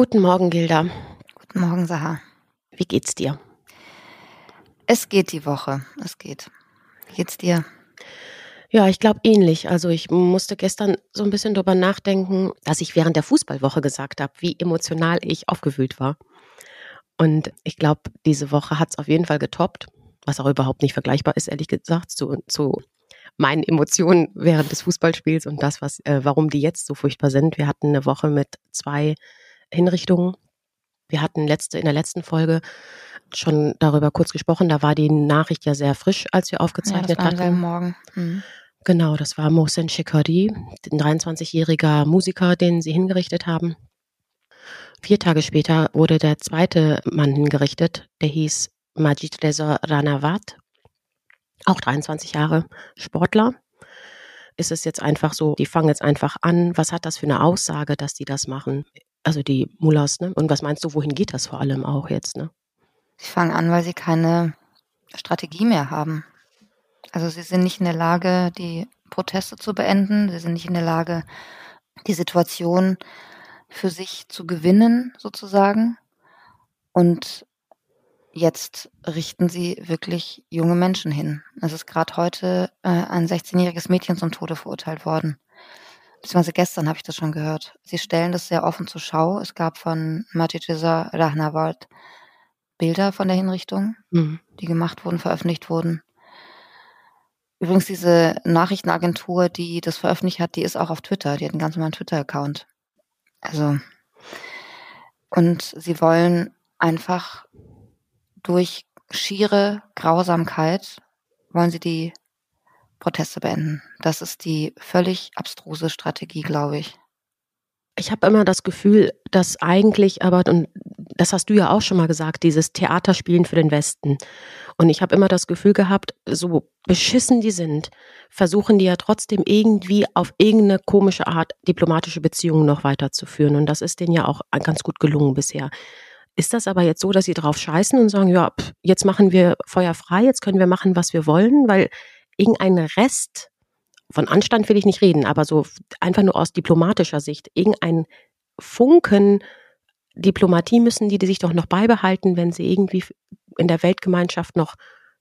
Guten Morgen, Gilda. Guten Morgen, Saha. Wie geht's dir? Es geht die Woche. Es geht. Wie geht's dir? Ja, ich glaube ähnlich. Also ich musste gestern so ein bisschen drüber nachdenken, dass ich während der Fußballwoche gesagt habe, wie emotional ich aufgewühlt war. Und ich glaube, diese Woche hat es auf jeden Fall getoppt, was auch überhaupt nicht vergleichbar ist, ehrlich gesagt, zu, zu meinen Emotionen während des Fußballspiels und das, was, äh, warum die jetzt so furchtbar sind. Wir hatten eine Woche mit zwei Hinrichtungen. Wir hatten letzte, in der letzten Folge schon darüber kurz gesprochen. Da war die Nachricht ja sehr frisch, als wir aufgezeichnet ja, das war hatten. Morgen. Mhm. Genau, das war Mohsen Shikari, ein 23-jähriger Musiker, den sie hingerichtet haben. Vier Tage später wurde der zweite Mann hingerichtet, der hieß Majid Reza Ranawat, auch 23 Jahre Sportler. Ist es jetzt einfach so, die fangen jetzt einfach an. Was hat das für eine Aussage, dass die das machen? Also die Mullahs, ne? Und was meinst du, wohin geht das vor allem auch jetzt, ne? Sie fangen an, weil sie keine Strategie mehr haben. Also sie sind nicht in der Lage, die Proteste zu beenden. Sie sind nicht in der Lage, die Situation für sich zu gewinnen, sozusagen. Und jetzt richten sie wirklich junge Menschen hin. Es ist gerade heute äh, ein 16-jähriges Mädchen zum Tode verurteilt worden. Beziehungsweise gestern habe ich das schon gehört. Sie stellen das sehr offen zur Schau. Es gab von Majideza Rahnawald Bilder von der Hinrichtung, mhm. die gemacht wurden, veröffentlicht wurden. Übrigens, diese Nachrichtenagentur, die das veröffentlicht hat, die ist auch auf Twitter. Die hat einen ganz normalen Twitter-Account. Also, und sie wollen einfach durch schiere Grausamkeit wollen sie die Proteste beenden. Das ist die völlig abstruse Strategie, glaube ich. Ich habe immer das Gefühl, dass eigentlich aber, und das hast du ja auch schon mal gesagt, dieses Theaterspielen für den Westen. Und ich habe immer das Gefühl gehabt, so beschissen die sind, versuchen die ja trotzdem irgendwie auf irgendeine komische Art diplomatische Beziehungen noch weiterzuführen. Und das ist denen ja auch ganz gut gelungen bisher. Ist das aber jetzt so, dass sie drauf scheißen und sagen, ja, jetzt machen wir Feuer frei, jetzt können wir machen, was wir wollen, weil irgendein Rest von Anstand will ich nicht reden, aber so einfach nur aus diplomatischer Sicht, irgendein Funken Diplomatie müssen die, die sich doch noch beibehalten, wenn sie irgendwie in der Weltgemeinschaft noch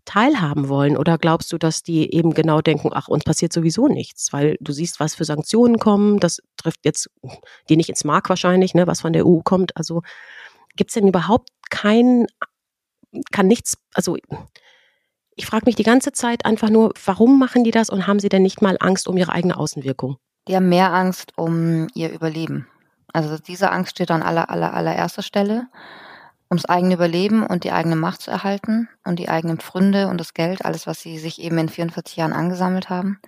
teilhaben wollen? Oder glaubst du, dass die eben genau denken, ach, uns passiert sowieso nichts, weil du siehst, was für Sanktionen kommen, das trifft jetzt die nicht ins Mark wahrscheinlich, ne, was von der EU kommt. Also gibt es denn überhaupt kein, kann nichts, also ich frage mich die ganze Zeit einfach nur, warum machen die das und haben sie denn nicht mal Angst um ihre eigene Außenwirkung? Die haben mehr Angst um ihr Überleben. Also diese Angst steht an aller, aller, allererster Stelle, ums eigene Überleben und die eigene Macht zu erhalten und die eigenen Pfründe und das Geld, alles, was sie sich eben in 44 Jahren angesammelt haben.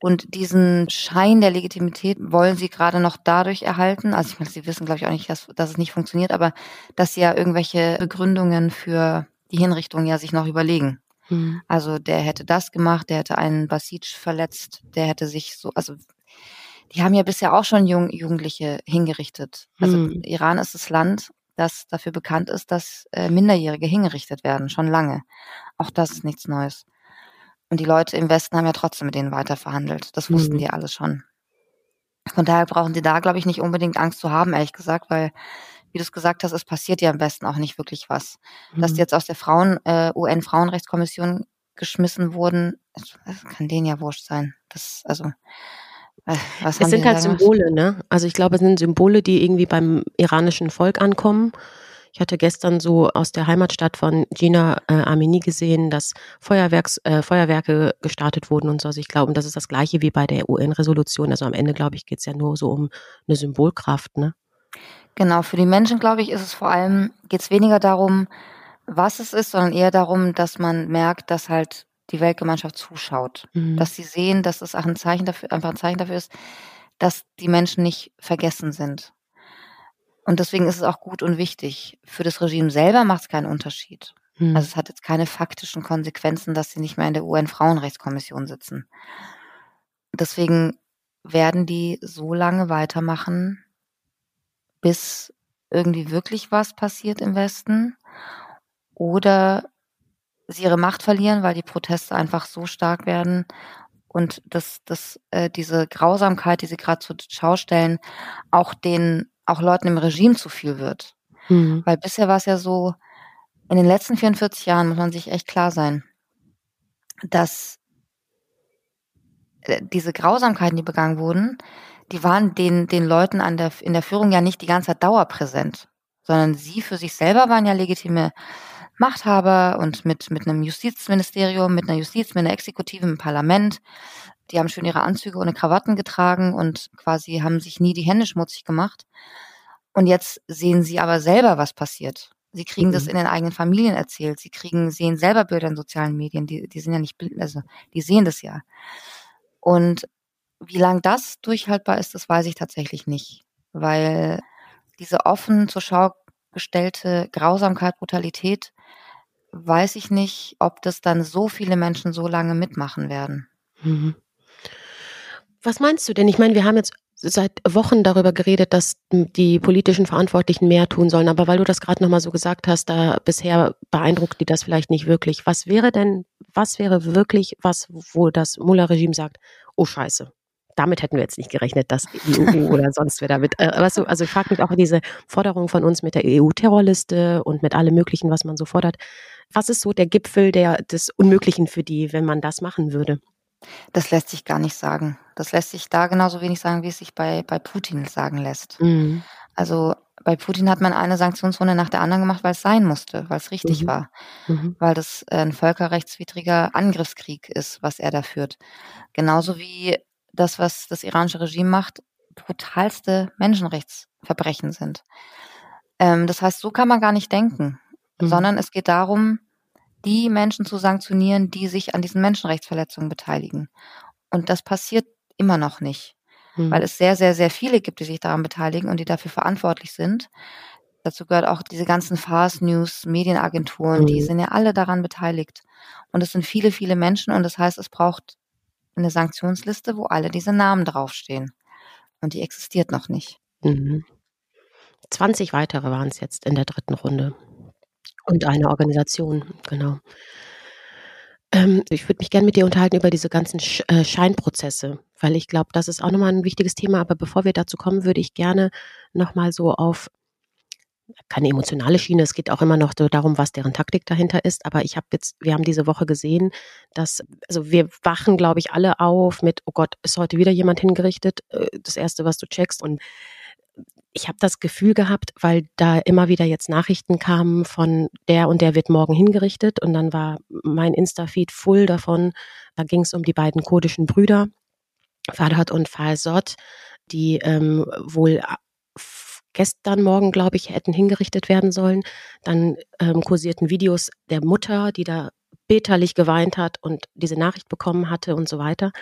Und diesen Schein der Legitimität wollen sie gerade noch dadurch erhalten. Also ich meine, sie wissen, glaube ich, auch nicht, dass, dass es nicht funktioniert, aber dass sie ja irgendwelche Begründungen für die Hinrichtung ja sich noch überlegen. Mhm. Also der hätte das gemacht, der hätte einen Basic verletzt, der hätte sich so, also die haben ja bisher auch schon Jung, Jugendliche hingerichtet. Also mhm. Iran ist das Land, das dafür bekannt ist, dass äh, Minderjährige hingerichtet werden, schon lange. Auch das ist nichts Neues. Und die Leute im Westen haben ja trotzdem mit denen weiter verhandelt. Das wussten mhm. die alle schon. Von daher brauchen sie da, glaube ich, nicht unbedingt Angst zu haben, ehrlich gesagt, weil wie du es gesagt hast, es passiert ja am besten auch nicht wirklich was. Mhm. Dass die jetzt aus der Frauen, äh, UN-Frauenrechtskommission geschmissen wurden, das kann denen ja wurscht sein. Das, also, äh, was es sind halt Symbole, ne? Also ich glaube, es sind Symbole, die irgendwie beim iranischen Volk ankommen. Ich hatte gestern so aus der Heimatstadt von Gina äh, Amini gesehen, dass Feuerwerks, äh, Feuerwerke gestartet wurden und so. Also ich glaube, das ist das gleiche wie bei der UN-Resolution. Also am Ende, glaube ich, geht es ja nur so um eine Symbolkraft, ne? Genau, für die Menschen, glaube ich, ist es vor allem, geht es weniger darum, was es ist, sondern eher darum, dass man merkt, dass halt die Weltgemeinschaft zuschaut. Mhm. Dass sie sehen, dass es auch ein Zeichen dafür, einfach ein Zeichen dafür ist, dass die Menschen nicht vergessen sind. Und deswegen ist es auch gut und wichtig. Für das Regime selber macht es keinen Unterschied. Mhm. Also es hat jetzt keine faktischen Konsequenzen, dass sie nicht mehr in der UN-Frauenrechtskommission sitzen. Deswegen werden die so lange weitermachen, bis irgendwie wirklich was passiert im Westen oder sie ihre Macht verlieren, weil die Proteste einfach so stark werden und dass, dass äh, diese Grausamkeit, die sie gerade zur Schau stellen, auch den auch Leuten im Regime zu viel wird. Mhm. Weil bisher war es ja so, in den letzten 44 Jahren muss man sich echt klar sein, dass äh, diese Grausamkeiten, die begangen wurden, die waren den, den Leuten an der, in der Führung ja nicht die ganze Zeit dauerpräsent, sondern sie für sich selber waren ja legitime Machthaber und mit, mit einem Justizministerium, mit einer Justiz, mit einer Exekutive im Parlament. Die haben schön ihre Anzüge ohne Krawatten getragen und quasi haben sich nie die Hände schmutzig gemacht. Und jetzt sehen sie aber selber, was passiert. Sie kriegen mhm. das in den eigenen Familien erzählt. Sie kriegen, sehen selber Bilder in sozialen Medien. Die, die sind ja nicht blind, also die sehen das ja. Und wie lang das durchhaltbar ist, das weiß ich tatsächlich nicht. Weil diese offen zur Schau gestellte Grausamkeit, Brutalität, weiß ich nicht, ob das dann so viele Menschen so lange mitmachen werden. Mhm. Was meinst du denn? Ich meine, wir haben jetzt seit Wochen darüber geredet, dass die politischen Verantwortlichen mehr tun sollen. Aber weil du das gerade nochmal so gesagt hast, da bisher beeindruckt die das vielleicht nicht wirklich. Was wäre denn, was wäre wirklich was, wo das Mullah-Regime sagt, oh Scheiße, damit hätten wir jetzt nicht gerechnet, dass die EU oder sonst wer damit. Äh, weißt du, also ich frage mich auch diese Forderung von uns mit der EU-Terrorliste und mit allem Möglichen, was man so fordert. Was ist so der Gipfel der, des Unmöglichen für die, wenn man das machen würde? Das lässt sich gar nicht sagen. Das lässt sich da genauso wenig sagen, wie es sich bei, bei Putin sagen lässt. Mhm. Also bei Putin hat man eine Sanktionsrunde nach der anderen gemacht, weil es sein musste, weil es richtig mhm. war, mhm. weil das ein völkerrechtswidriger Angriffskrieg ist, was er da führt. Genauso wie das, was das iranische Regime macht, brutalste Menschenrechtsverbrechen sind. Ähm, das heißt, so kann man gar nicht denken, mhm. sondern es geht darum, die Menschen zu sanktionieren, die sich an diesen Menschenrechtsverletzungen beteiligen. Und das passiert immer noch nicht, mhm. weil es sehr, sehr, sehr viele gibt, die sich daran beteiligen und die dafür verantwortlich sind. Dazu gehört auch diese ganzen Fast News, Medienagenturen, mhm. die sind ja alle daran beteiligt. Und es sind viele, viele Menschen und das heißt, es braucht eine Sanktionsliste, wo alle diese Namen draufstehen. Und die existiert noch nicht. Mhm. 20 weitere waren es jetzt in der dritten Runde. Und eine Organisation, genau. Ähm, ich würde mich gerne mit dir unterhalten über diese ganzen Sch äh, Scheinprozesse, weil ich glaube, das ist auch nochmal ein wichtiges Thema. Aber bevor wir dazu kommen, würde ich gerne nochmal so auf keine emotionale Schiene, es geht auch immer noch so darum, was deren Taktik dahinter ist. Aber ich habe jetzt, wir haben diese Woche gesehen, dass, also wir wachen, glaube ich, alle auf mit, oh Gott, ist heute wieder jemand hingerichtet? Äh, das Erste, was du checkst. Und ich habe das Gefühl gehabt, weil da immer wieder jetzt Nachrichten kamen von der und der wird morgen hingerichtet. Und dann war mein Insta-Feed voll davon. Da ging es um die beiden kurdischen Brüder, Farhat und Falsot, die ähm, wohl gestern Morgen, glaube ich, hätten hingerichtet werden sollen. Dann ähm, kursierten Videos der Mutter, die da bitterlich geweint hat und diese Nachricht bekommen hatte und so weiter.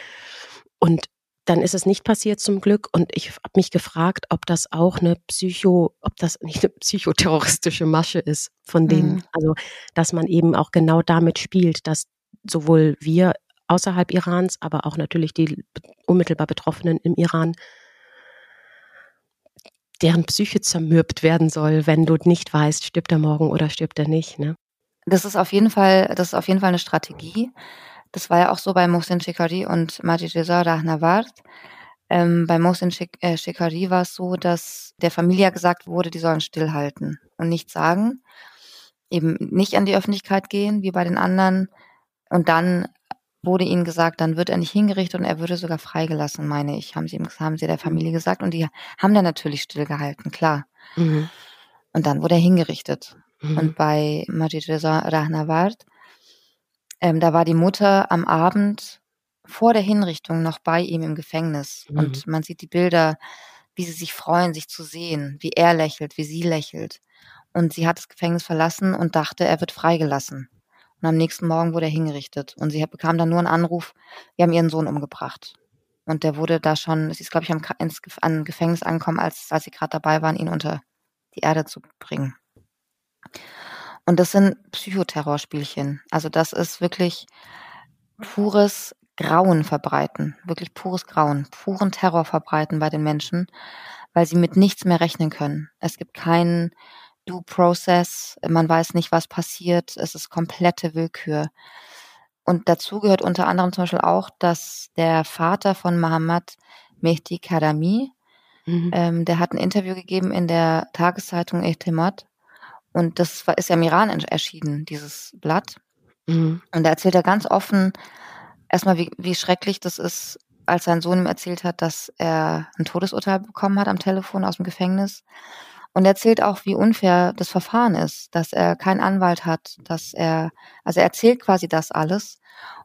Und dann ist es nicht passiert zum Glück. Und ich habe mich gefragt, ob das auch eine Psycho, ob das nicht eine psychoterroristische Masche ist von denen. Mhm. Also, dass man eben auch genau damit spielt, dass sowohl wir außerhalb Irans, aber auch natürlich die unmittelbar Betroffenen im Iran deren Psyche zermürbt werden soll, wenn du nicht weißt, stirbt er morgen oder stirbt er nicht. Ne? Das ist auf jeden Fall, das ist auf jeden Fall eine Strategie. Das war ja auch so bei Mohsen Shikari und Majid Reza Rahnavard. Ähm, bei Mohsen äh, Shikari war es so, dass der Familie gesagt wurde, die sollen stillhalten und nichts sagen, eben nicht an die Öffentlichkeit gehen, wie bei den anderen. Und dann wurde ihnen gesagt, dann wird er nicht hingerichtet und er würde sogar freigelassen, meine ich, haben sie, haben sie der Familie gesagt. Und die haben dann natürlich stillgehalten, klar. Mhm. Und dann wurde er hingerichtet. Mhm. Und bei Majid Reza Rahnavard, ähm, da war die Mutter am Abend vor der Hinrichtung noch bei ihm im Gefängnis. Mhm. Und man sieht die Bilder, wie sie sich freuen, sich zu sehen, wie er lächelt, wie sie lächelt. Und sie hat das Gefängnis verlassen und dachte, er wird freigelassen. Und am nächsten Morgen wurde er hingerichtet. Und sie bekam dann nur einen Anruf, wir haben ihren Sohn umgebracht. Und der wurde da schon, sie ist, glaube ich, am, ins, an Gefängnis angekommen, als, als sie gerade dabei waren, ihn unter die Erde zu bringen. Und das sind Psychoterrorspielchen. Also das ist wirklich pures Grauen verbreiten, wirklich pures Grauen, puren Terror verbreiten bei den Menschen, weil sie mit nichts mehr rechnen können. Es gibt keinen Due Process, man weiß nicht, was passiert, es ist komplette Willkür. Und dazu gehört unter anderem zum Beispiel auch, dass der Vater von Mohammed Mehdi Karami, Mhm. Ähm, der hat ein Interview gegeben in der Tageszeitung Ehtimat. Und das war, ist ja im Iran erschienen, dieses Blatt. Mhm. Und da erzählt er ganz offen erstmal, wie, wie schrecklich das ist, als sein Sohn ihm erzählt hat, dass er ein Todesurteil bekommen hat am Telefon aus dem Gefängnis. Und er erzählt auch, wie unfair das Verfahren ist, dass er keinen Anwalt hat, dass er, also er erzählt quasi das alles.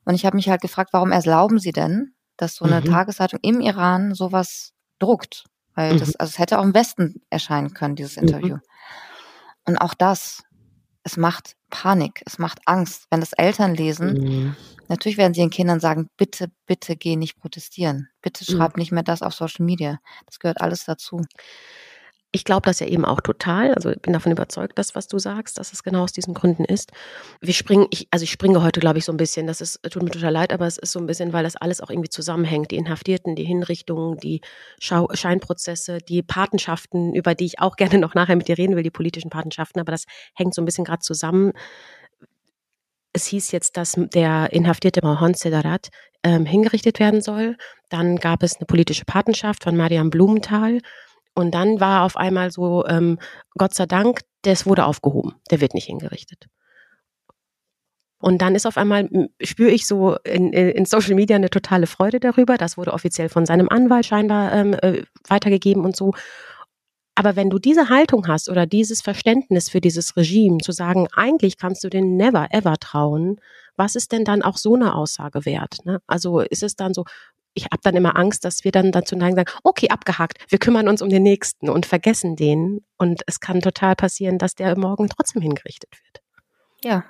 Und ich habe mich halt gefragt, warum erlauben Sie denn, dass so eine mhm. Tageszeitung im Iran sowas druckt? Weil das, mhm. also es hätte auch im Westen erscheinen können, dieses mhm. Interview. Mhm. Und auch das, es macht Panik, es macht Angst. Wenn das Eltern lesen, mhm. natürlich werden sie den Kindern sagen, bitte, bitte geh nicht protestieren. Bitte mhm. schreib nicht mehr das auf Social Media. Das gehört alles dazu. Ich glaube das ja eben auch total. Also bin davon überzeugt, dass was du sagst, dass es genau aus diesen Gründen ist. Wir springen, ich, also ich springe heute, glaube ich, so ein bisschen. Das ist, tut mir total leid, aber es ist so ein bisschen, weil das alles auch irgendwie zusammenhängt. Die Inhaftierten, die Hinrichtungen, die Schau Scheinprozesse, die Patenschaften, über die ich auch gerne noch nachher mit dir reden will, die politischen Patenschaften. Aber das hängt so ein bisschen gerade zusammen. Es hieß jetzt, dass der inhaftierte Mahon Sedarat ähm, hingerichtet werden soll. Dann gab es eine politische Patenschaft von Mariam Blumenthal. Und dann war auf einmal so, ähm, Gott sei Dank, das wurde aufgehoben, der wird nicht hingerichtet. Und dann ist auf einmal, spüre ich so in, in, Social Media eine totale Freude darüber. Das wurde offiziell von seinem Anwalt scheinbar ähm, äh, weitergegeben und so. Aber wenn du diese Haltung hast oder dieses Verständnis für dieses Regime, zu sagen, eigentlich kannst du den never ever trauen, was ist denn dann auch so eine Aussage wert? Ne? Also ist es dann so, ich habe dann immer Angst, dass wir dann dazu neigen, sagen, okay, abgehakt, wir kümmern uns um den Nächsten und vergessen den. Und es kann total passieren, dass der morgen trotzdem hingerichtet wird. Ja,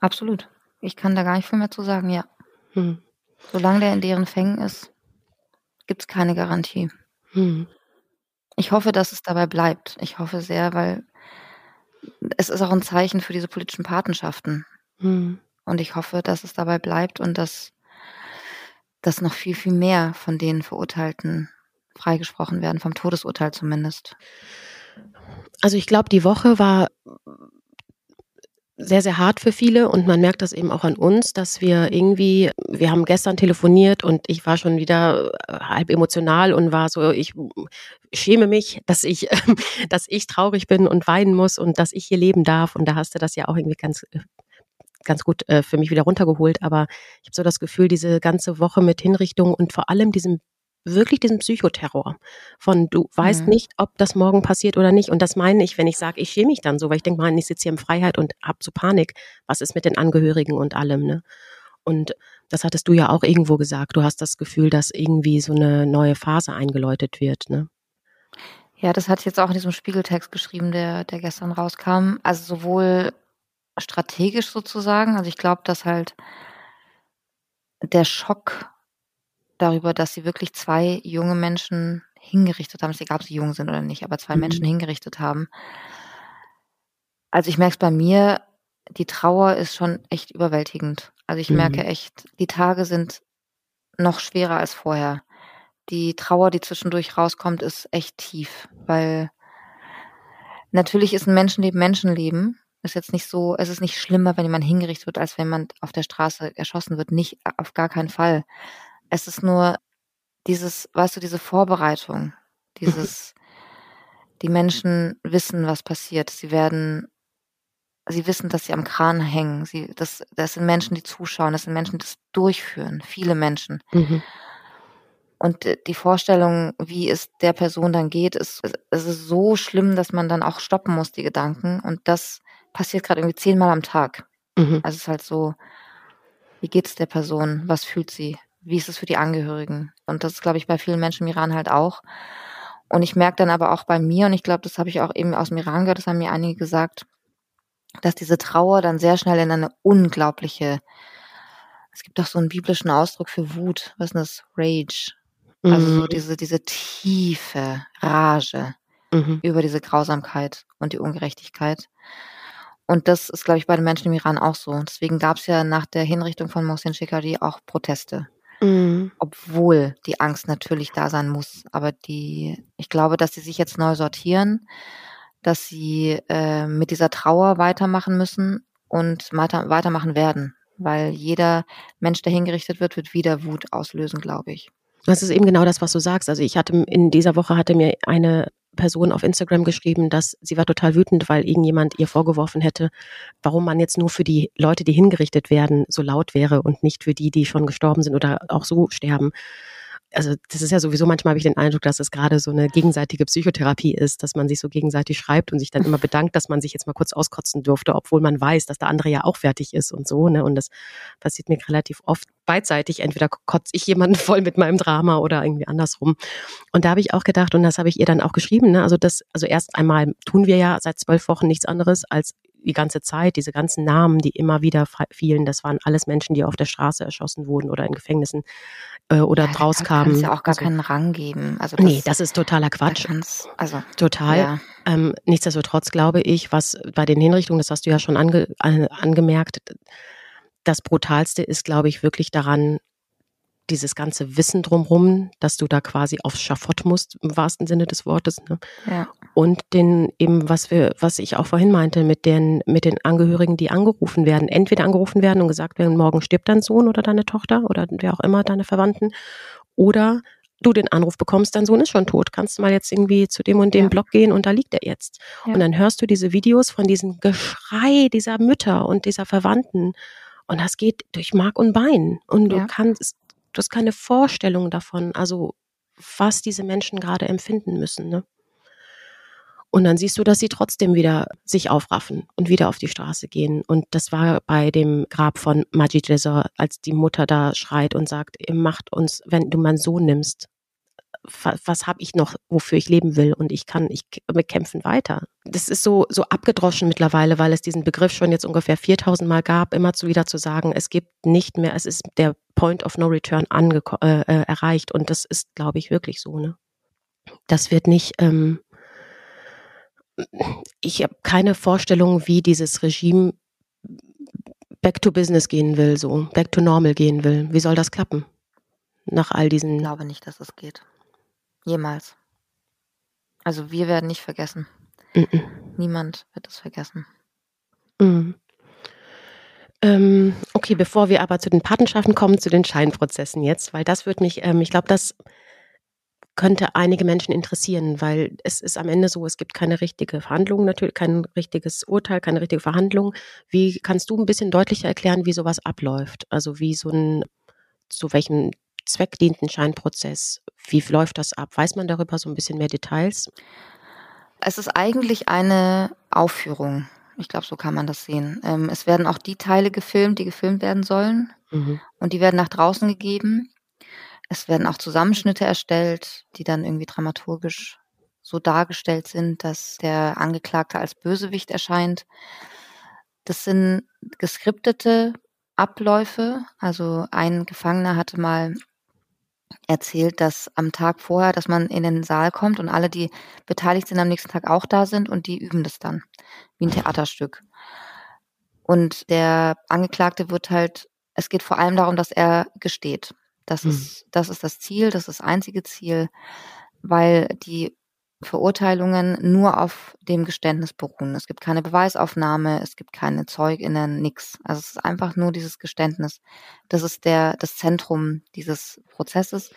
absolut. Ich kann da gar nicht viel mehr zu sagen, ja. Hm. Solange der in deren Fängen ist, gibt es keine Garantie. Hm. Ich hoffe, dass es dabei bleibt. Ich hoffe sehr, weil es ist auch ein Zeichen für diese politischen Patenschaften. Hm. Und ich hoffe, dass es dabei bleibt und dass dass noch viel, viel mehr von den Verurteilten freigesprochen werden, vom Todesurteil zumindest. Also ich glaube, die Woche war sehr, sehr hart für viele und man merkt das eben auch an uns, dass wir irgendwie, wir haben gestern telefoniert und ich war schon wieder äh, halb emotional und war so, ich schäme mich, dass ich, dass ich traurig bin und weinen muss und dass ich hier leben darf und da hast du das ja auch irgendwie ganz äh, ganz gut äh, für mich wieder runtergeholt. Aber ich habe so das Gefühl, diese ganze Woche mit Hinrichtung und vor allem diesem wirklich diesem Psychoterror von du weißt mhm. nicht, ob das morgen passiert oder nicht. Und das meine ich, wenn ich sage, ich schäme mich dann so, weil ich denke mal, ich sitze hier in Freiheit und hab so Panik. Was ist mit den Angehörigen und allem, ne? Und das hattest du ja auch irgendwo gesagt. Du hast das Gefühl, dass irgendwie so eine neue Phase eingeläutet wird, ne? Ja, das hatte ich jetzt auch in diesem Spiegeltext geschrieben, der, der gestern rauskam. Also sowohl strategisch sozusagen. Also ich glaube, dass halt der Schock darüber, dass sie wirklich zwei junge Menschen hingerichtet haben, ist egal, ob sie jung sind oder nicht, aber zwei mhm. Menschen hingerichtet haben. Also ich merke es bei mir, die Trauer ist schon echt überwältigend. Also ich mhm. merke echt, die Tage sind noch schwerer als vorher. Die Trauer, die zwischendurch rauskommt, ist echt tief, weil natürlich ist ein Menschenleben Menschenleben ist jetzt nicht so, es ist nicht schlimmer, wenn jemand hingerichtet wird, als wenn man auf der Straße erschossen wird. Nicht, auf gar keinen Fall. Es ist nur dieses, weißt du, diese Vorbereitung, dieses, die Menschen wissen, was passiert. Sie werden, sie wissen, dass sie am Kran hängen. Sie, das, das sind Menschen, die zuschauen. Das sind Menschen, die das durchführen. Viele Menschen. Mhm. Und die Vorstellung, wie es der Person dann geht, ist, es ist so schlimm, dass man dann auch stoppen muss, die Gedanken. Und das passiert gerade irgendwie zehnmal am Tag. Mhm. Also es ist halt so, wie geht es der Person? Was fühlt sie? Wie ist es für die Angehörigen? Und das ist, glaube ich, bei vielen Menschen im Iran halt auch. Und ich merke dann aber auch bei mir, und ich glaube, das habe ich auch eben aus dem Iran gehört, das haben mir einige gesagt, dass diese Trauer dann sehr schnell in eine unglaubliche, es gibt doch so einen biblischen Ausdruck für Wut, was ist das? Rage. Also so mhm. diese, diese tiefe Rage mhm. über diese Grausamkeit und die Ungerechtigkeit. Und das ist, glaube ich, bei den Menschen im Iran auch so. Deswegen gab es ja nach der Hinrichtung von Mohsen Shekari auch Proteste. Mhm. Obwohl die Angst natürlich da sein muss. Aber die, ich glaube, dass sie sich jetzt neu sortieren, dass sie äh, mit dieser Trauer weitermachen müssen und weiter, weitermachen werden. Weil jeder Mensch, der hingerichtet wird, wird wieder Wut auslösen, glaube ich. Das ist eben genau das, was du sagst. Also ich hatte in dieser Woche hatte mir eine Person auf Instagram geschrieben, dass sie war total wütend, weil irgendjemand ihr vorgeworfen hätte, warum man jetzt nur für die Leute, die hingerichtet werden, so laut wäre und nicht für die, die schon gestorben sind oder auch so sterben also das ist ja sowieso manchmal habe ich den Eindruck, dass es gerade so eine gegenseitige Psychotherapie ist, dass man sich so gegenseitig schreibt und sich dann immer bedankt, dass man sich jetzt mal kurz auskotzen durfte, obwohl man weiß, dass der andere ja auch fertig ist und so. Ne? Und das passiert mir relativ oft beidseitig. Entweder kotze ich jemanden voll mit meinem Drama oder irgendwie andersrum. Und da habe ich auch gedacht, und das habe ich ihr dann auch geschrieben, ne? also das, also erst einmal tun wir ja seit zwölf Wochen nichts anderes als die ganze Zeit, diese ganzen Namen, die immer wieder fielen, das waren alles Menschen, die auf der Straße erschossen wurden oder in Gefängnissen äh, oder ja, draus kamen. ja auch gar also, keinen Rang geben. Also das, nee, das ist totaler Quatsch. Also, Total. Ja. Ähm, nichtsdestotrotz glaube ich, was bei den Hinrichtungen, das hast du ja schon ange, an, angemerkt, das Brutalste ist, glaube ich, wirklich daran, dieses ganze Wissen drumherum, dass du da quasi aufs Schafott musst, im wahrsten Sinne des Wortes. Ne? Ja. Und den eben, was wir, was ich auch vorhin meinte, mit den, mit den Angehörigen, die angerufen werden, entweder angerufen werden und gesagt werden, morgen stirbt dein Sohn oder deine Tochter oder wer auch immer, deine Verwandten, oder du den Anruf bekommst, dein Sohn ist schon tot, kannst du mal jetzt irgendwie zu dem und dem ja. Blog gehen und da liegt er jetzt. Ja. Und dann hörst du diese Videos von diesem Geschrei dieser Mütter und dieser Verwandten und das geht durch Mark und Bein und du ja. kannst du hast keine Vorstellung davon, also was diese Menschen gerade empfinden müssen. Ne? Und dann siehst du, dass sie trotzdem wieder sich aufraffen und wieder auf die Straße gehen. Und das war bei dem Grab von Majid Reza, als die Mutter da schreit und sagt, macht uns, wenn du meinen Sohn nimmst, was habe ich noch, wofür ich leben will und ich kann, ich kämpfen weiter. Das ist so so abgedroschen mittlerweile, weil es diesen Begriff schon jetzt ungefähr 4000 Mal gab, immer zu wieder zu sagen, es gibt nicht mehr, es ist der Point of No Return äh, äh, erreicht und das ist, glaube ich, wirklich so. Ne, das wird nicht. Ähm, ich habe keine Vorstellung, wie dieses Regime back to business gehen will, so back to normal gehen will. Wie soll das klappen? Nach all diesen. Ich glaube nicht, dass es geht. Jemals. Also wir werden nicht vergessen. Mhm. Niemand wird es vergessen. Mhm. Ähm, okay, bevor wir aber zu den Patenschaften kommen, zu den Scheinprozessen jetzt, weil das wird mich, ähm, ich glaube, das könnte einige Menschen interessieren, weil es ist am Ende so, es gibt keine richtige Verhandlung, natürlich kein richtiges Urteil, keine richtige Verhandlung. Wie kannst du ein bisschen deutlicher erklären, wie sowas abläuft? Also wie so ein, zu welchem Zweck dient ein Scheinprozess? Wie läuft das ab? Weiß man darüber so ein bisschen mehr Details? Es ist eigentlich eine Aufführung. Ich glaube, so kann man das sehen. Ähm, es werden auch die Teile gefilmt, die gefilmt werden sollen. Mhm. Und die werden nach draußen gegeben. Es werden auch Zusammenschnitte erstellt, die dann irgendwie dramaturgisch so dargestellt sind, dass der Angeklagte als Bösewicht erscheint. Das sind geskriptete Abläufe. Also ein Gefangener hatte mal erzählt, dass am Tag vorher, dass man in den Saal kommt und alle, die beteiligt sind, am nächsten Tag auch da sind und die üben das dann, wie ein Theaterstück. Und der Angeklagte wird halt, es geht vor allem darum, dass er gesteht. Das, mhm. ist, das ist das Ziel, das ist das einzige Ziel, weil die Verurteilungen nur auf dem Geständnis beruhen. Es gibt keine Beweisaufnahme, es gibt keine ZeugInnen, nix. Also es ist einfach nur dieses Geständnis. Das ist der, das Zentrum dieses Prozesses.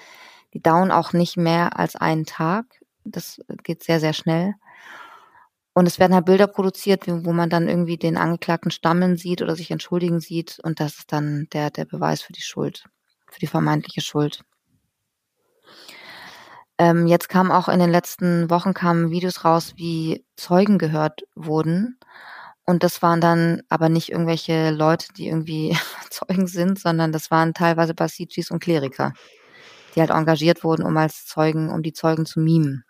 Die dauern auch nicht mehr als einen Tag. Das geht sehr, sehr schnell. Und es werden halt Bilder produziert, wo man dann irgendwie den Angeklagten stammeln sieht oder sich entschuldigen sieht. Und das ist dann der, der Beweis für die Schuld, für die vermeintliche Schuld. Ähm, jetzt kam auch in den letzten Wochen kamen Videos raus, wie Zeugen gehört wurden. Und das waren dann aber nicht irgendwelche Leute, die irgendwie Zeugen sind, sondern das waren teilweise Basijis und Kleriker, die halt engagiert wurden, um als Zeugen, um die Zeugen zu mimen.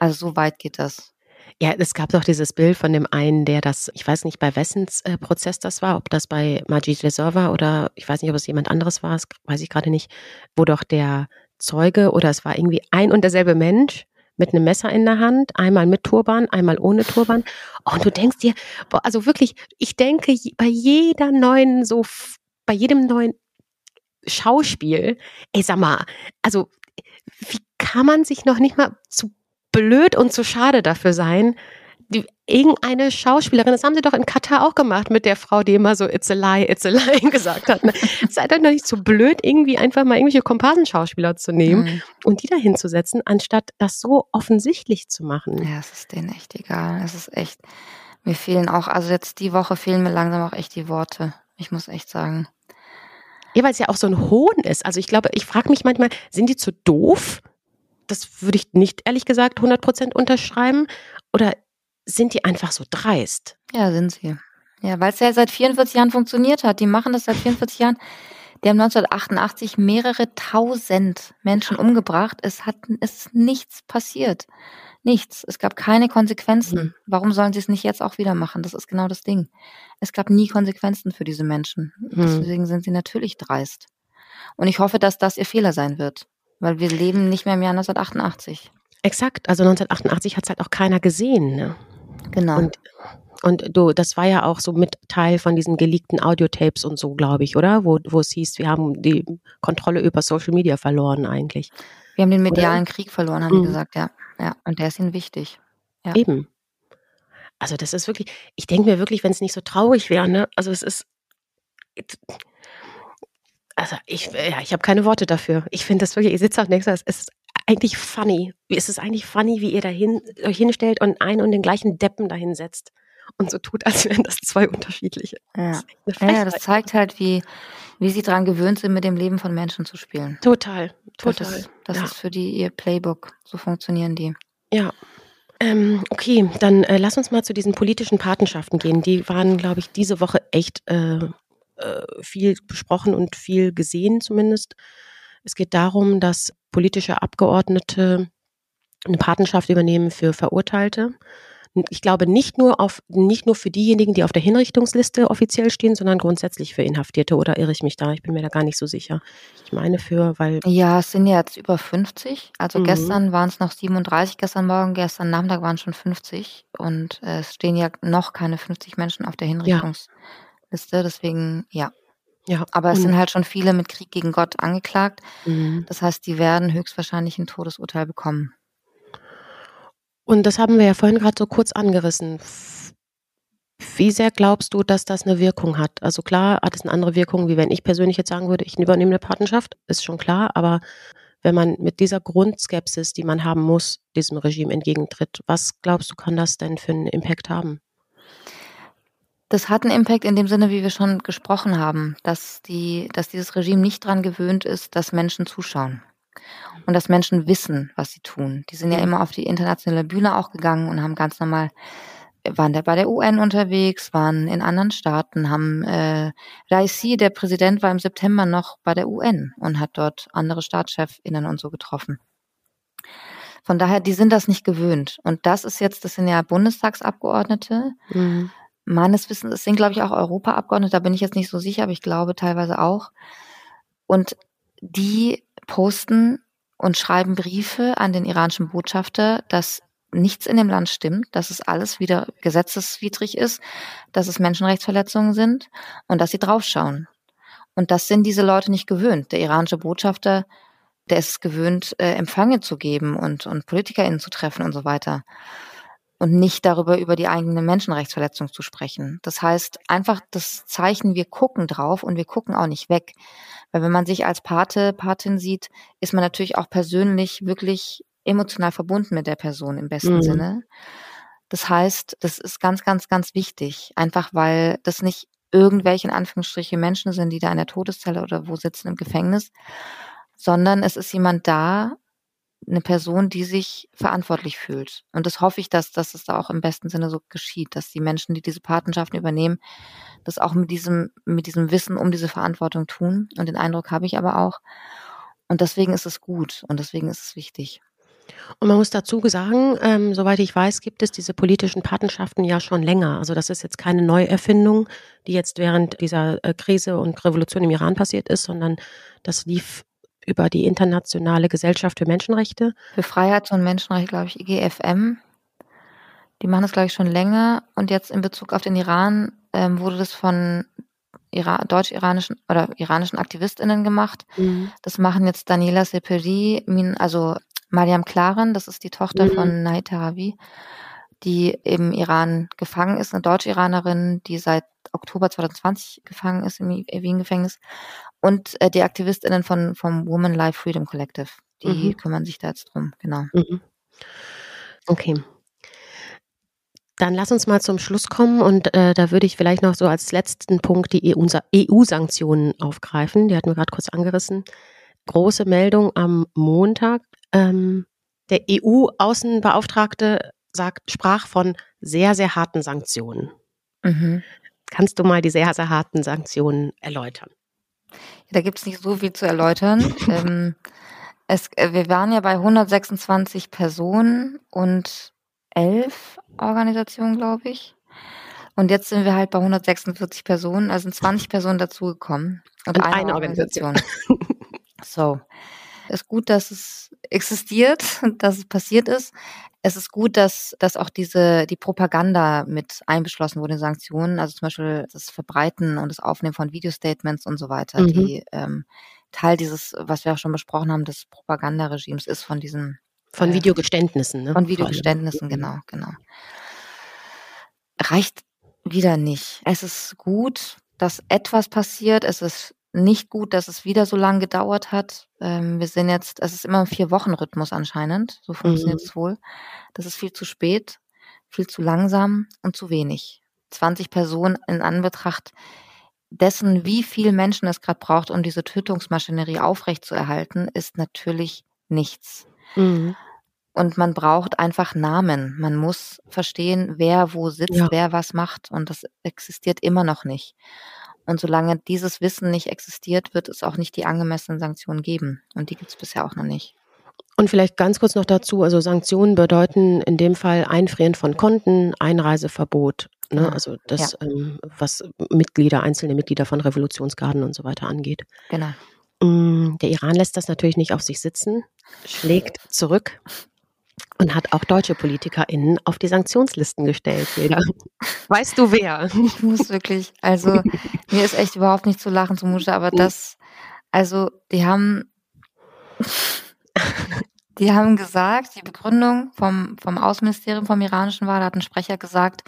Also so weit geht das. Ja, es gab doch dieses Bild von dem einen, der das, ich weiß nicht, bei wessens äh, Prozess das war, ob das bei Majid Lesor war oder ich weiß nicht, ob es jemand anderes war, das weiß ich gerade nicht, wo doch der Zeuge oder es war irgendwie ein und derselbe Mensch mit einem Messer in der Hand, einmal mit Turban, einmal ohne Turban. Und du denkst dir, boah, also wirklich, ich denke bei jeder neuen, so, bei jedem neuen Schauspiel, ey, sag mal, also, wie kann man sich noch nicht mal zu blöd und zu schade dafür sein, die, irgendeine Schauspielerin, das haben sie doch in Katar auch gemacht mit der Frau, die immer so It's a lie, it's a lie gesagt hat. Ne? Seid doch nicht so blöd, irgendwie einfach mal irgendwelche Komparsenschauspieler zu nehmen mhm. und die da hinzusetzen, anstatt das so offensichtlich zu machen. Ja, es ist denen echt egal. Es ist echt, mir fehlen auch, also jetzt die Woche fehlen mir langsam auch echt die Worte. Ich muss echt sagen. Ja, weil es ja auch so ein Hohn ist. Also ich glaube, ich frage mich manchmal, sind die zu doof? Das würde ich nicht ehrlich gesagt 100 Prozent unterschreiben. Oder sind die einfach so dreist. Ja, sind sie. Ja, weil es ja seit 44 Jahren funktioniert hat. Die machen das seit 44 Jahren. Die haben 1988 mehrere tausend Menschen umgebracht. Es hat es ist nichts passiert. Nichts. Es gab keine Konsequenzen. Mhm. Warum sollen sie es nicht jetzt auch wieder machen? Das ist genau das Ding. Es gab nie Konsequenzen für diese Menschen. Mhm. Deswegen sind sie natürlich dreist. Und ich hoffe, dass das ihr Fehler sein wird. Weil wir leben nicht mehr im Jahr 1988. Exakt. Also 1988 hat es halt auch keiner gesehen. Ne? Genau. Und, und du, das war ja auch so mit Teil von diesen geleakten Audiotapes und so, glaube ich, oder? Wo, wo es hieß, wir haben die Kontrolle über Social Media verloren eigentlich. Wir haben den medialen oder? Krieg verloren, haben mhm. die gesagt, ja. Ja, und der ist ihnen wichtig. Ja. Eben. Also das ist wirklich, ich denke mir wirklich, wenn es nicht so traurig wäre, ne? Also es ist, also ich, ja, ich habe keine Worte dafür. Ich finde das wirklich, ich sitze auch nächstes, es ist eigentlich funny. Es ist eigentlich funny, wie ihr dahin euch hinstellt und einen und den gleichen Deppen dahin setzt und so tut, als wären das zwei unterschiedliche. Ja, das, ja, das zeigt halt, wie, wie sie daran gewöhnt sind, mit dem Leben von Menschen zu spielen. Total, total. Das, ist, das ja. ist für die ihr Playbook. So funktionieren die. Ja. Ähm, okay, dann äh, lass uns mal zu diesen politischen Patenschaften gehen. Die waren, glaube ich, diese Woche echt äh, äh, viel besprochen und viel gesehen zumindest. Es geht darum, dass politische Abgeordnete eine Patenschaft übernehmen für Verurteilte. Ich glaube nicht nur auf, nicht nur für diejenigen, die auf der Hinrichtungsliste offiziell stehen, sondern grundsätzlich für Inhaftierte oder irre ich mich da? Ich bin mir da gar nicht so sicher. Ich meine für, weil. Ja, es sind jetzt über 50. Also mhm. gestern waren es noch 37, gestern Morgen, gestern Nachmittag waren es schon 50. Und äh, es stehen ja noch keine 50 Menschen auf der Hinrichtungsliste. Ja. Deswegen, ja, ja. Aber es sind halt schon viele mit Krieg gegen Gott angeklagt. Mhm. Das heißt, die werden höchstwahrscheinlich ein Todesurteil bekommen. Und das haben wir ja vorhin gerade so kurz angerissen. Wie sehr glaubst du, dass das eine Wirkung hat? Also klar hat es eine andere Wirkung, wie wenn ich persönlich jetzt sagen würde, ich übernehme eine Patenschaft, ist schon klar, aber wenn man mit dieser Grundskepsis, die man haben muss, diesem Regime entgegentritt, was glaubst du, kann das denn für einen Impact haben? Das hat einen Impact in dem Sinne, wie wir schon gesprochen haben, dass, die, dass dieses Regime nicht daran gewöhnt ist, dass Menschen zuschauen und dass Menschen wissen, was sie tun. Die sind ja immer auf die internationale Bühne auch gegangen und haben ganz normal waren da bei der UN unterwegs, waren in anderen Staaten, haben äh, Raisi, der Präsident, war im September noch bei der UN und hat dort andere StaatschefInnen und so getroffen. Von daher, die sind das nicht gewöhnt. Und das ist jetzt, das sind ja Bundestagsabgeordnete. Mhm meines Wissens, es sind, glaube ich, auch Europaabgeordnete, da bin ich jetzt nicht so sicher, aber ich glaube teilweise auch. Und die posten und schreiben Briefe an den iranischen Botschafter, dass nichts in dem Land stimmt, dass es alles wieder gesetzeswidrig ist, dass es Menschenrechtsverletzungen sind und dass sie draufschauen. Und das sind diese Leute nicht gewöhnt. Der iranische Botschafter, der ist gewöhnt, äh, Empfänge zu geben und, und PolitikerInnen zu treffen und so weiter und nicht darüber über die eigene Menschenrechtsverletzung zu sprechen. Das heißt, einfach das Zeichen, wir gucken drauf und wir gucken auch nicht weg. Weil wenn man sich als Pate, Patin sieht, ist man natürlich auch persönlich wirklich emotional verbunden mit der Person im besten mhm. Sinne. Das heißt, das ist ganz, ganz, ganz wichtig. Einfach weil das nicht irgendwelche in Anführungsstriche Menschen sind, die da in der Todeszelle oder wo sitzen im Gefängnis, sondern es ist jemand da, eine Person, die sich verantwortlich fühlt. Und das hoffe ich, dass, dass es da auch im besten Sinne so geschieht, dass die Menschen, die diese Patenschaften übernehmen, das auch mit diesem, mit diesem Wissen um diese Verantwortung tun. Und den Eindruck habe ich aber auch. Und deswegen ist es gut und deswegen ist es wichtig. Und man muss dazu sagen, ähm, soweit ich weiß, gibt es diese politischen Patenschaften ja schon länger. Also das ist jetzt keine Neuerfindung, die jetzt während dieser äh, Krise und Revolution im Iran passiert ist, sondern das lief über die Internationale Gesellschaft für Menschenrechte. Für Freiheits- und Menschenrechte, glaube ich, IGFM. Die machen das, glaube ich, schon länger. Und jetzt in Bezug auf den Iran ähm, wurde das von deutsch-iranischen oder iranischen AktivistInnen gemacht. Mhm. Das machen jetzt Daniela Seperi, also Mariam Klaren, das ist die Tochter mhm. von Nahid Tarawi. Die im Iran gefangen ist, eine Deutsch-Iranerin, die seit Oktober 2020 gefangen ist im Wien-Gefängnis und äh, die AktivistInnen von, vom Woman Life Freedom Collective. Die mhm. kümmern sich da jetzt drum, genau. Mhm. Okay. Dann lass uns mal zum Schluss kommen und äh, da würde ich vielleicht noch so als letzten Punkt die EU-Sanktionen e aufgreifen. Die hatten wir gerade kurz angerissen. Große Meldung am Montag. Ähm, der EU-Außenbeauftragte sagt, sprach von sehr, sehr harten Sanktionen. Mhm. Kannst du mal die sehr, sehr harten Sanktionen erläutern? Ja, da gibt es nicht so viel zu erläutern. ähm, es, äh, wir waren ja bei 126 Personen und elf Organisationen, glaube ich. Und jetzt sind wir halt bei 146 Personen, also sind 20 Personen dazugekommen. Und, und eine, eine, Organisation. Organisation. so. Ist gut, dass es existiert, dass es passiert ist. Es ist gut, dass, dass auch diese, die Propaganda mit einbeschlossen wurde in Sanktionen, also zum Beispiel das Verbreiten und das Aufnehmen von Videostatements und so weiter, mhm. die ähm, Teil dieses, was wir auch schon besprochen haben, des Propagandaregimes ist von diesen von äh, Videogeständnissen, ne? Von Videogeständnissen, genau, genau. Reicht wieder nicht. Es ist gut, dass etwas passiert. Es ist nicht gut, dass es wieder so lange gedauert hat. Ähm, wir sind jetzt, es ist immer ein Vier-Wochen-Rhythmus anscheinend. So funktioniert mhm. es wohl. Das ist viel zu spät, viel zu langsam und zu wenig. 20 Personen in Anbetracht dessen, wie viel Menschen es gerade braucht, um diese Tötungsmaschinerie aufrechtzuerhalten, ist natürlich nichts. Mhm. Und man braucht einfach Namen. Man muss verstehen, wer wo sitzt, ja. wer was macht. Und das existiert immer noch nicht. Und solange dieses Wissen nicht existiert, wird es auch nicht die angemessenen Sanktionen geben. Und die gibt es bisher auch noch nicht. Und vielleicht ganz kurz noch dazu, also Sanktionen bedeuten in dem Fall Einfrieren von Konten, Einreiseverbot, ne? also das, ja. ähm, was Mitglieder, einzelne Mitglieder von Revolutionsgarden und so weiter angeht. Genau. Mm, der Iran lässt das natürlich nicht auf sich sitzen, schlägt zurück und hat auch deutsche PolitikerInnen auf die Sanktionslisten gestellt, Jeder. Weißt du wer? Ich muss wirklich, also mir ist echt überhaupt nicht zu lachen zumute, aber hm. das, also die haben, die haben gesagt, die Begründung vom, vom Außenministerium, vom iranischen war, da hat ein Sprecher gesagt,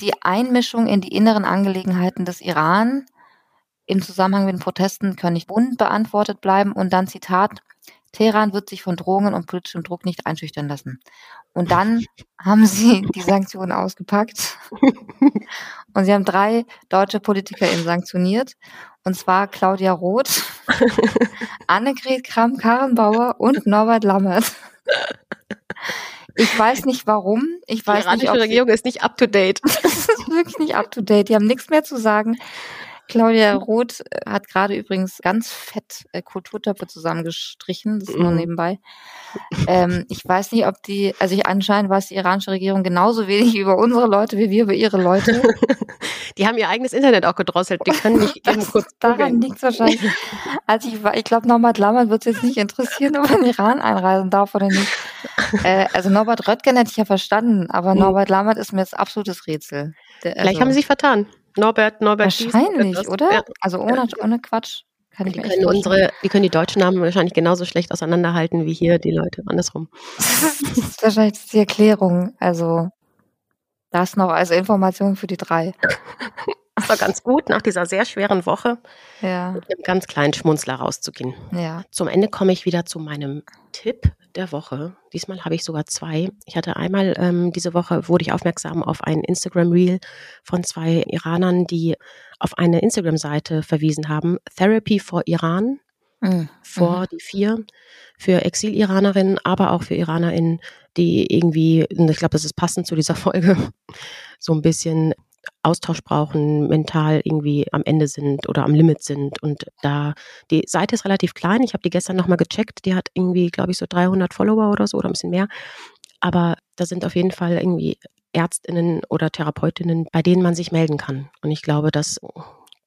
die Einmischung in die inneren Angelegenheiten des Iran im Zusammenhang mit den Protesten können nicht bunt beantwortet bleiben und dann Zitat, Teheran wird sich von Drohungen und politischem Druck nicht einschüchtern lassen. Und dann haben sie die Sanktionen ausgepackt. Und sie haben drei deutsche PolitikerInnen sanktioniert. Und zwar Claudia Roth, Annegret Kramp-Karrenbauer und Norbert Lammert. Ich weiß nicht warum. Ich weiß die iranische nicht, Regierung ist nicht up to date. das ist wirklich nicht up to date. Die haben nichts mehr zu sagen. Claudia Roth äh, hat gerade übrigens ganz fett äh, Kulturtöpfe zusammengestrichen, das ist nur mhm. nebenbei. Ähm, ich weiß nicht, ob die, also ich anscheinend weiß die iranische Regierung genauso wenig über unsere Leute wie wir über ihre Leute. Die haben ihr eigenes Internet auch gedrosselt. Die können nicht eben kurz daran liegt wahrscheinlich. Also ich, ich glaube, Norbert Lammert wird es jetzt nicht interessieren, ob er in den Iran einreisen darf oder nicht. Äh, also Norbert Röttgen hätte ich ja verstanden, aber mhm. Norbert Lammert ist mir jetzt absolutes Rätsel. Der, also, Vielleicht haben sie sich vertan. Norbert, Norbert Wahrscheinlich, oder? Ja. Also ohne, ohne Quatsch. Kann die, können unsere, die können die deutschen Namen wahrscheinlich genauso schlecht auseinanderhalten wie hier die Leute andersrum. das ist wahrscheinlich die Erklärung. Also das noch als Information für die drei. Das war ganz gut, nach dieser sehr schweren Woche ja. mit einem ganz kleinen Schmunzler rauszugehen. Ja. Zum Ende komme ich wieder zu meinem Tipp der Woche. Diesmal habe ich sogar zwei. Ich hatte einmal ähm, diese Woche, wurde ich aufmerksam auf ein Instagram-Reel von zwei Iranern, die auf eine Instagram-Seite verwiesen haben. Therapy for Iran. Mhm. Vor mhm. die vier für Exil-Iranerinnen, aber auch für IranerInnen, die irgendwie, ich glaube, das ist passend zu dieser Folge, so ein bisschen Austausch brauchen, mental irgendwie am Ende sind oder am Limit sind. Und da, die Seite ist relativ klein. Ich habe die gestern nochmal gecheckt. Die hat irgendwie, glaube ich, so 300 Follower oder so oder ein bisschen mehr. Aber da sind auf jeden Fall irgendwie Ärztinnen oder Therapeutinnen, bei denen man sich melden kann. Und ich glaube, das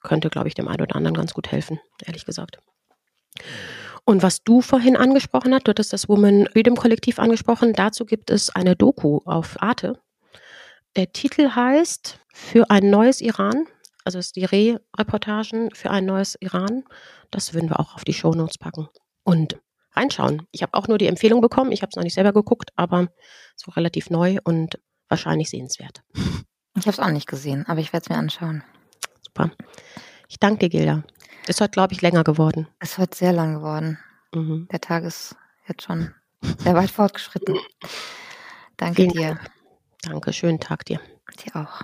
könnte, glaube ich, dem einen oder anderen ganz gut helfen, ehrlich gesagt. Und was du vorhin angesprochen hast, du hattest das Woman Freedom Kollektiv angesprochen, dazu gibt es eine Doku auf Arte. Der Titel heißt Für ein neues Iran. Also ist die Re-Reportagen für ein neues Iran. Das würden wir auch auf die Shownotes packen. Und reinschauen. Ich habe auch nur die Empfehlung bekommen. Ich habe es noch nicht selber geguckt, aber so relativ neu und wahrscheinlich sehenswert. Ich habe es auch nicht gesehen, aber ich werde es mir anschauen. Super. Ich danke dir, Gilda. Ist heute, glaube ich, länger geworden. Es wird sehr lang geworden. Mhm. Der Tag ist jetzt schon sehr weit fortgeschritten. Danke Vielen dir. Dank. Danke, schönen Tag dir. Dir auch.